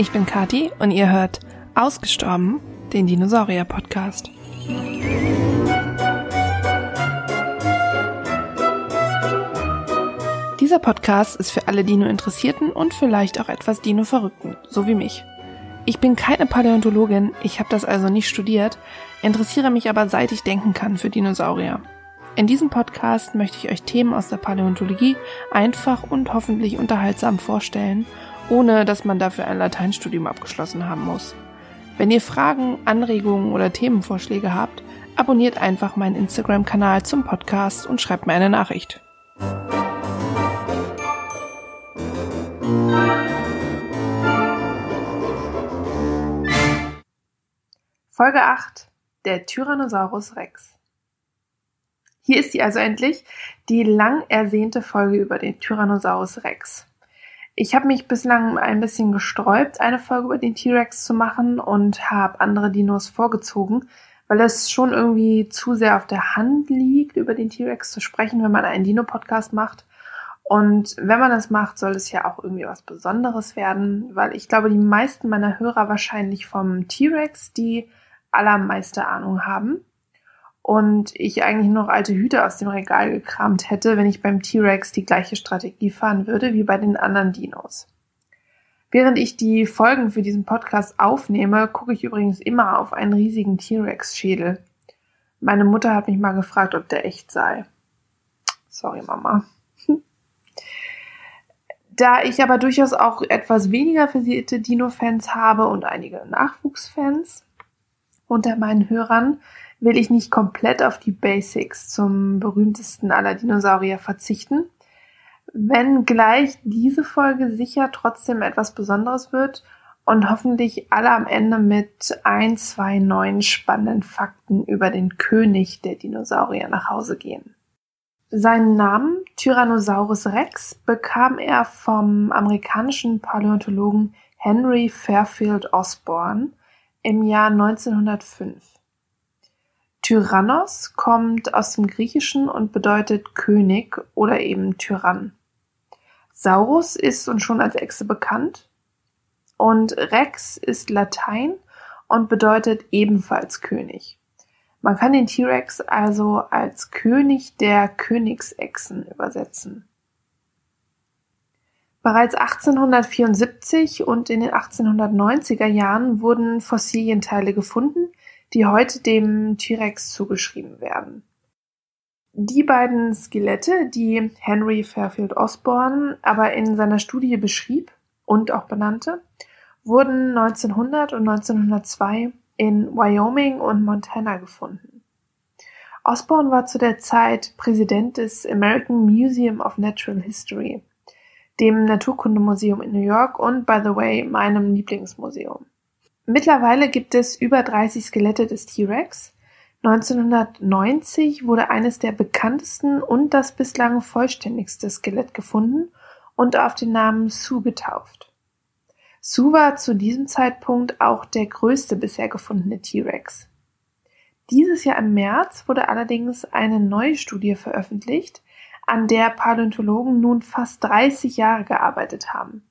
ich bin Kati und ihr hört Ausgestorben, den Dinosaurier-Podcast. Dieser Podcast ist für alle Dino-Interessierten und vielleicht auch etwas Dino-Verrückten, so wie mich. Ich bin keine Paläontologin, ich habe das also nicht studiert, interessiere mich aber seit ich denken kann für Dinosaurier. In diesem Podcast möchte ich euch Themen aus der Paläontologie einfach und hoffentlich unterhaltsam vorstellen, ohne dass man dafür ein Lateinstudium abgeschlossen haben muss. Wenn ihr Fragen, Anregungen oder Themenvorschläge habt, abonniert einfach meinen Instagram-Kanal zum Podcast und schreibt mir eine Nachricht. Folge 8. Der Tyrannosaurus Rex. Hier ist sie also endlich, die lang ersehnte Folge über den Tyrannosaurus Rex. Ich habe mich bislang ein bisschen gesträubt, eine Folge über den T-Rex zu machen und habe andere Dinos vorgezogen, weil es schon irgendwie zu sehr auf der Hand liegt, über den T-Rex zu sprechen, wenn man einen Dino-Podcast macht. Und wenn man das macht, soll es ja auch irgendwie was Besonderes werden, weil ich glaube, die meisten meiner Hörer wahrscheinlich vom T-Rex die allermeiste Ahnung haben und ich eigentlich noch alte Hüte aus dem Regal gekramt hätte, wenn ich beim T-Rex die gleiche Strategie fahren würde wie bei den anderen Dinos. Während ich die Folgen für diesen Podcast aufnehme, gucke ich übrigens immer auf einen riesigen T-Rex-Schädel. Meine Mutter hat mich mal gefragt, ob der echt sei. Sorry, Mama. Da ich aber durchaus auch etwas weniger versierte Dino-Fans habe und einige Nachwuchsfans unter meinen Hörern, will ich nicht komplett auf die Basics zum berühmtesten aller Dinosaurier verzichten. Wenn gleich diese Folge sicher trotzdem etwas Besonderes wird und hoffentlich alle am Ende mit ein, zwei neuen spannenden Fakten über den König der Dinosaurier nach Hause gehen. Seinen Namen Tyrannosaurus Rex bekam er vom amerikanischen Paläontologen Henry Fairfield Osborne im Jahr 1905. Tyrannos kommt aus dem Griechischen und bedeutet König oder eben Tyrann. Saurus ist uns schon als Echse bekannt und Rex ist Latein und bedeutet ebenfalls König. Man kann den T-Rex also als König der Königsechsen übersetzen. Bereits 1874 und in den 1890er Jahren wurden Fossilienteile gefunden, die heute dem T-Rex zugeschrieben werden. Die beiden Skelette, die Henry Fairfield Osborne aber in seiner Studie beschrieb und auch benannte, wurden 1900 und 1902 in Wyoming und Montana gefunden. Osborne war zu der Zeit Präsident des American Museum of Natural History, dem Naturkundemuseum in New York und, by the way, meinem Lieblingsmuseum. Mittlerweile gibt es über 30 Skelette des T-Rex. 1990 wurde eines der bekanntesten und das bislang vollständigste Skelett gefunden und auf den Namen Sue getauft. Sue war zu diesem Zeitpunkt auch der größte bisher gefundene T-Rex. Dieses Jahr im März wurde allerdings eine neue Studie veröffentlicht, an der Paläontologen nun fast 30 Jahre gearbeitet haben.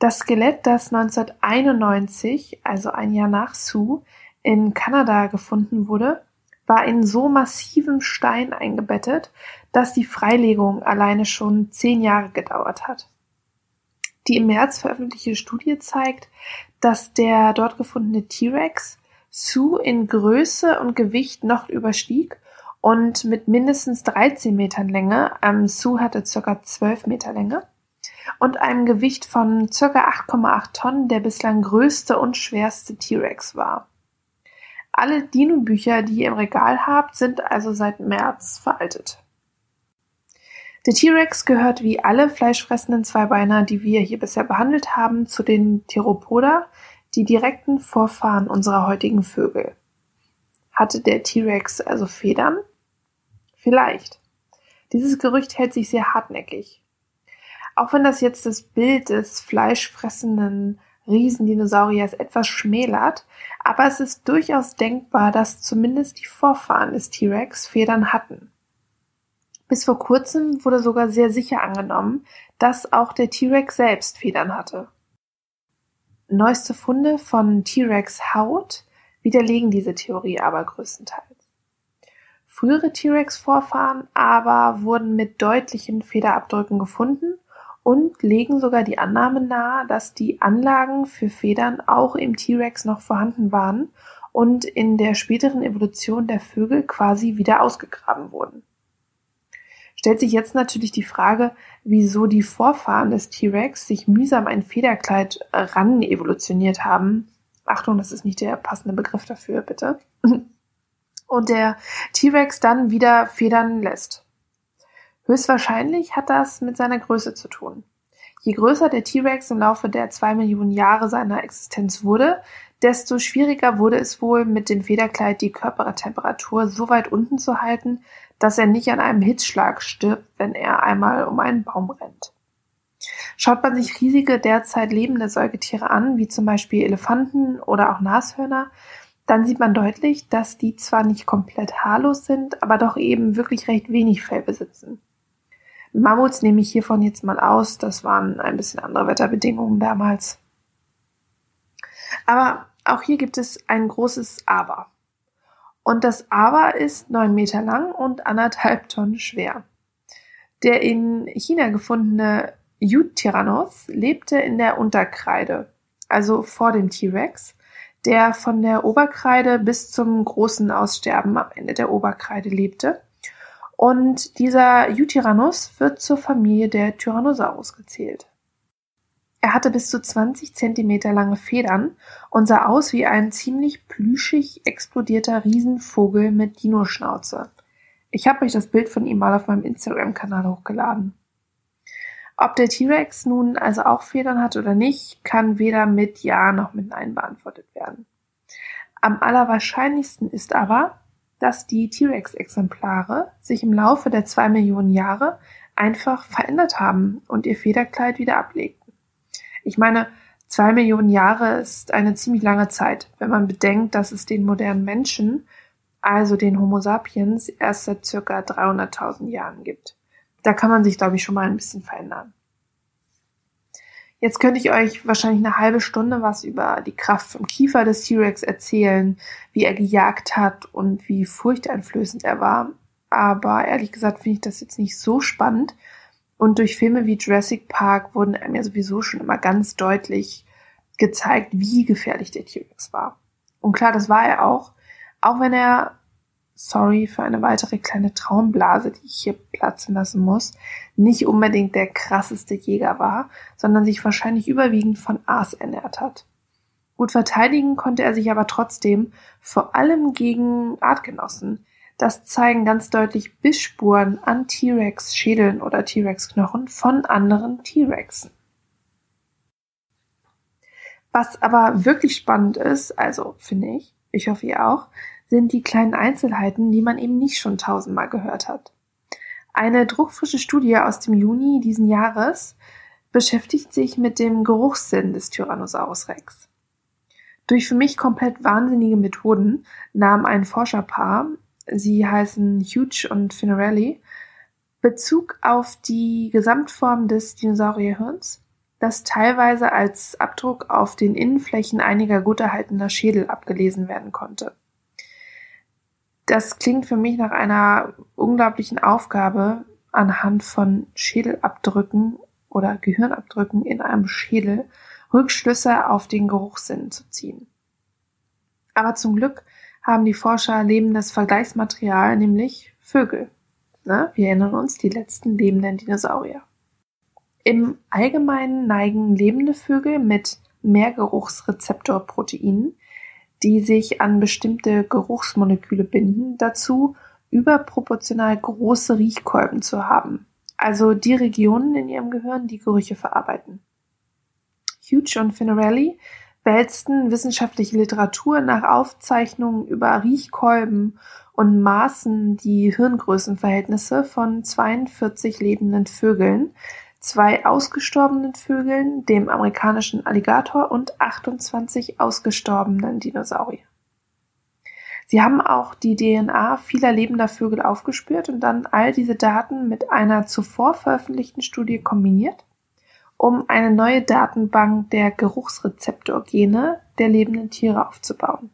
Das Skelett, das 1991, also ein Jahr nach Sue, in Kanada gefunden wurde, war in so massivem Stein eingebettet, dass die Freilegung alleine schon zehn Jahre gedauert hat. Die im März veröffentlichte Studie zeigt, dass der dort gefundene T-Rex Sue in Größe und Gewicht noch überstieg und mit mindestens 13 Metern Länge, ähm, Sue hatte circa 12 Meter Länge, und einem Gewicht von circa 8,8 Tonnen der bislang größte und schwerste T-Rex war. Alle Dino-Bücher, die ihr im Regal habt, sind also seit März veraltet. Der T-Rex gehört wie alle fleischfressenden Zweibeiner, die wir hier bisher behandelt haben, zu den Theropoda, die direkten Vorfahren unserer heutigen Vögel. Hatte der T-Rex also Federn? Vielleicht. Dieses Gerücht hält sich sehr hartnäckig. Auch wenn das jetzt das Bild des fleischfressenden Riesendinosauriers etwas schmälert, aber es ist durchaus denkbar, dass zumindest die Vorfahren des T-Rex Federn hatten. Bis vor kurzem wurde sogar sehr sicher angenommen, dass auch der T-Rex selbst Federn hatte. Neueste Funde von T-Rex Haut widerlegen diese Theorie aber größtenteils. Frühere T-Rex-Vorfahren aber wurden mit deutlichen Federabdrücken gefunden und legen sogar die Annahme nahe, dass die Anlagen für Federn auch im T-Rex noch vorhanden waren und in der späteren Evolution der Vögel quasi wieder ausgegraben wurden. Stellt sich jetzt natürlich die Frage, wieso die Vorfahren des T-Rex sich mühsam ein Federkleid ran evolutioniert haben. Achtung, das ist nicht der passende Begriff dafür, bitte. Und der T-Rex dann wieder federn lässt. Höchstwahrscheinlich hat das mit seiner Größe zu tun. Je größer der T-Rex im Laufe der zwei Millionen Jahre seiner Existenz wurde, desto schwieriger wurde es wohl, mit dem Federkleid die Körpertemperatur so weit unten zu halten, dass er nicht an einem Hitzschlag stirbt, wenn er einmal um einen Baum rennt. Schaut man sich riesige derzeit lebende Säugetiere an, wie zum Beispiel Elefanten oder auch Nashörner, dann sieht man deutlich, dass die zwar nicht komplett haarlos sind, aber doch eben wirklich recht wenig Fell besitzen. Mammuts nehme ich hiervon jetzt mal aus, das waren ein bisschen andere Wetterbedingungen damals. Aber auch hier gibt es ein großes Aber. Und das Aber ist neun Meter lang und anderthalb Tonnen schwer. Der in China gefundene Eutyrannos lebte in der Unterkreide, also vor dem T-Rex, der von der Oberkreide bis zum großen Aussterben am Ende der Oberkreide lebte und dieser Eutyrannus wird zur Familie der Tyrannosaurus gezählt. Er hatte bis zu 20 Zentimeter lange Federn und sah aus wie ein ziemlich plüschig explodierter Riesenvogel mit Dinoschnauze. Ich habe euch das Bild von ihm mal auf meinem Instagram-Kanal hochgeladen. Ob der T-Rex nun also auch Federn hat oder nicht, kann weder mit Ja noch mit Nein beantwortet werden. Am allerwahrscheinlichsten ist aber, dass die T-Rex-Exemplare sich im Laufe der zwei Millionen Jahre einfach verändert haben und ihr Federkleid wieder ablegten. Ich meine, zwei Millionen Jahre ist eine ziemlich lange Zeit, wenn man bedenkt, dass es den modernen Menschen, also den Homo sapiens, erst seit circa 300.000 Jahren gibt. Da kann man sich, glaube ich, schon mal ein bisschen verändern. Jetzt könnte ich euch wahrscheinlich eine halbe Stunde was über die Kraft vom Kiefer des T-Rex erzählen, wie er gejagt hat und wie furchteinflößend er war. Aber ehrlich gesagt finde ich das jetzt nicht so spannend. Und durch Filme wie Jurassic Park wurden einem ja sowieso schon immer ganz deutlich gezeigt, wie gefährlich der T-Rex war. Und klar, das war er auch. Auch wenn er sorry für eine weitere kleine Traumblase, die ich hier platzen lassen muss, nicht unbedingt der krasseste Jäger war, sondern sich wahrscheinlich überwiegend von Aas ernährt hat. Gut verteidigen konnte er sich aber trotzdem, vor allem gegen Artgenossen. Das zeigen ganz deutlich Bissspuren an T-Rex-Schädeln oder T-Rex-Knochen von anderen T-Rexen. Was aber wirklich spannend ist, also finde ich, ich hoffe ihr auch, sind die kleinen Einzelheiten, die man eben nicht schon tausendmal gehört hat. Eine druckfrische Studie aus dem Juni diesen Jahres beschäftigt sich mit dem Geruchssinn des Tyrannosaurus Rex. Durch für mich komplett wahnsinnige Methoden nahm ein Forscherpaar, sie heißen Huge und Finarelli, Bezug auf die Gesamtform des Dinosaurierhirns, das teilweise als Abdruck auf den Innenflächen einiger gut erhaltener Schädel abgelesen werden konnte das klingt für mich nach einer unglaublichen Aufgabe, anhand von Schädelabdrücken oder Gehirnabdrücken in einem Schädel Rückschlüsse auf den Geruchssinn zu ziehen. Aber zum Glück haben die Forscher lebendes Vergleichsmaterial, nämlich Vögel. Na, wir erinnern uns, die letzten lebenden Dinosaurier. Im Allgemeinen neigen lebende Vögel mit Mehrgeruchsrezeptorproteinen die sich an bestimmte Geruchsmoleküle binden, dazu, überproportional große Riechkolben zu haben, also die Regionen in ihrem Gehirn, die Gerüche verarbeiten. Hughes und Finarelli wälzten wissenschaftliche Literatur nach Aufzeichnungen über Riechkolben und maßen die Hirngrößenverhältnisse von 42 lebenden Vögeln, zwei ausgestorbenen Vögeln, dem amerikanischen Alligator und 28 ausgestorbenen Dinosaurier. Sie haben auch die DNA vieler lebender Vögel aufgespürt und dann all diese Daten mit einer zuvor veröffentlichten Studie kombiniert um eine neue Datenbank der Geruchsrezeptorgene der lebenden Tiere aufzubauen.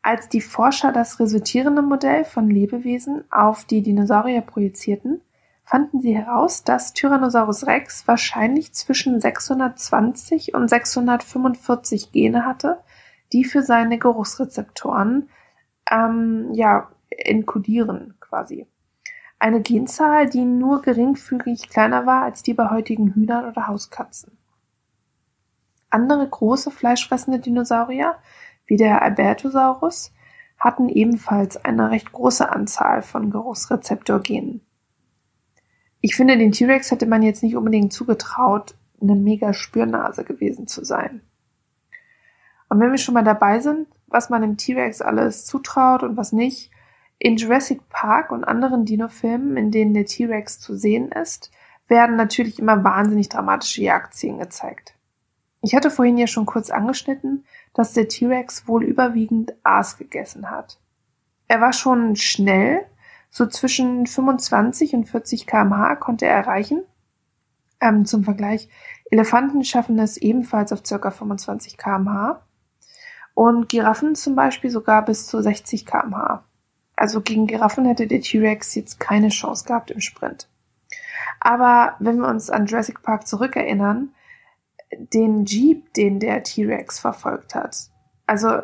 Als die Forscher das resultierende Modell von Lebewesen auf die Dinosaurier projizierten, fanden sie heraus, dass Tyrannosaurus rex wahrscheinlich zwischen 620 und 645 Gene hatte, die für seine Geruchsrezeptoren ähm, ja, enkodieren quasi. Eine Genzahl, die nur geringfügig kleiner war als die bei heutigen Hühnern oder Hauskatzen. Andere große fleischfressende Dinosaurier, wie der Albertosaurus, hatten ebenfalls eine recht große Anzahl von Geruchsrezeptorgenen. Ich finde, den T-Rex hätte man jetzt nicht unbedingt zugetraut, eine mega Spürnase gewesen zu sein. Und wenn wir schon mal dabei sind, was man dem T-Rex alles zutraut und was nicht, in Jurassic Park und anderen Dino-Filmen, in denen der T-Rex zu sehen ist, werden natürlich immer wahnsinnig dramatische Jagdszenen gezeigt. Ich hatte vorhin ja schon kurz angeschnitten, dass der T-Rex wohl überwiegend Aas gegessen hat. Er war schon schnell, so zwischen 25 und 40 kmh konnte er erreichen. Ähm, zum Vergleich, Elefanten schaffen es ebenfalls auf ca. 25 kmh und Giraffen zum Beispiel sogar bis zu 60 kmh. Also gegen Giraffen hätte der T-Rex jetzt keine Chance gehabt im Sprint. Aber wenn wir uns an Jurassic Park zurückerinnern, den Jeep, den der T-Rex verfolgt hat, also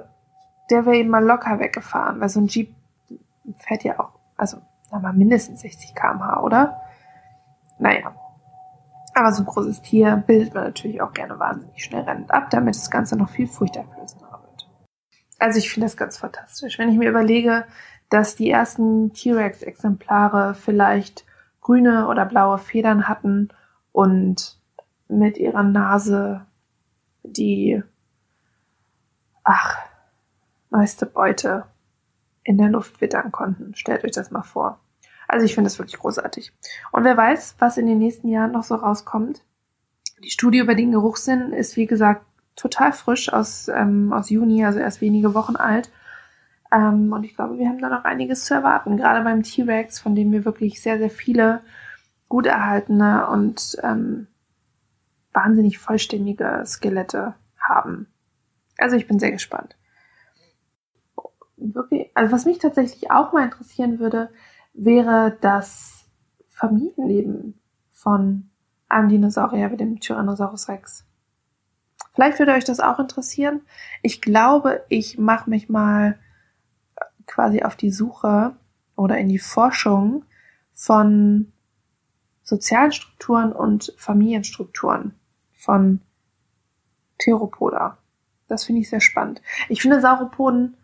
der wäre eben mal locker weggefahren, weil so ein Jeep fährt ja auch also, sag mal, mindestens 60 kmh, oder? Naja. Aber so ein großes Tier bildet man natürlich auch gerne wahnsinnig schnell rennend ab, damit das Ganze noch viel furchteinflößender wird. Also ich finde das ganz fantastisch. Wenn ich mir überlege, dass die ersten T-Rex-Exemplare vielleicht grüne oder blaue Federn hatten und mit ihrer Nase die, ach, neueste Beute in der Luft wittern konnten. Stellt euch das mal vor. Also ich finde das wirklich großartig. Und wer weiß, was in den nächsten Jahren noch so rauskommt. Die Studie über den Geruchssinn ist, wie gesagt, total frisch aus, ähm, aus Juni, also erst wenige Wochen alt. Ähm, und ich glaube, wir haben da noch einiges zu erwarten. Gerade beim T-Rex, von dem wir wirklich sehr, sehr viele gut erhaltene und ähm, wahnsinnig vollständige Skelette haben. Also ich bin sehr gespannt wirklich, also was mich tatsächlich auch mal interessieren würde, wäre das Familienleben von einem Dinosaurier wie dem Tyrannosaurus Rex. Vielleicht würde euch das auch interessieren. Ich glaube, ich mache mich mal quasi auf die Suche oder in die Forschung von sozialen Strukturen und Familienstrukturen von Theropoda. Das finde ich sehr spannend. Ich finde Sauropoden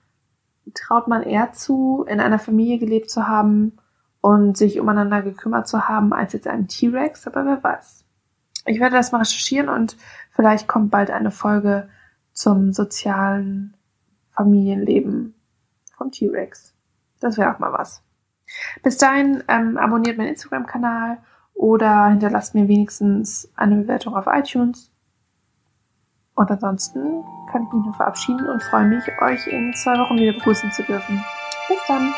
traut man eher zu, in einer Familie gelebt zu haben und sich umeinander gekümmert zu haben, als jetzt ein T-Rex, aber wer weiß. Ich werde das mal recherchieren und vielleicht kommt bald eine Folge zum sozialen Familienleben vom T-Rex. Das wäre auch mal was. Bis dahin ähm, abonniert meinen Instagram-Kanal oder hinterlasst mir wenigstens eine Bewertung auf iTunes. Und ansonsten kann ich mich nur verabschieden und freue mich, euch in zwei Wochen wieder begrüßen zu dürfen. Bis dann!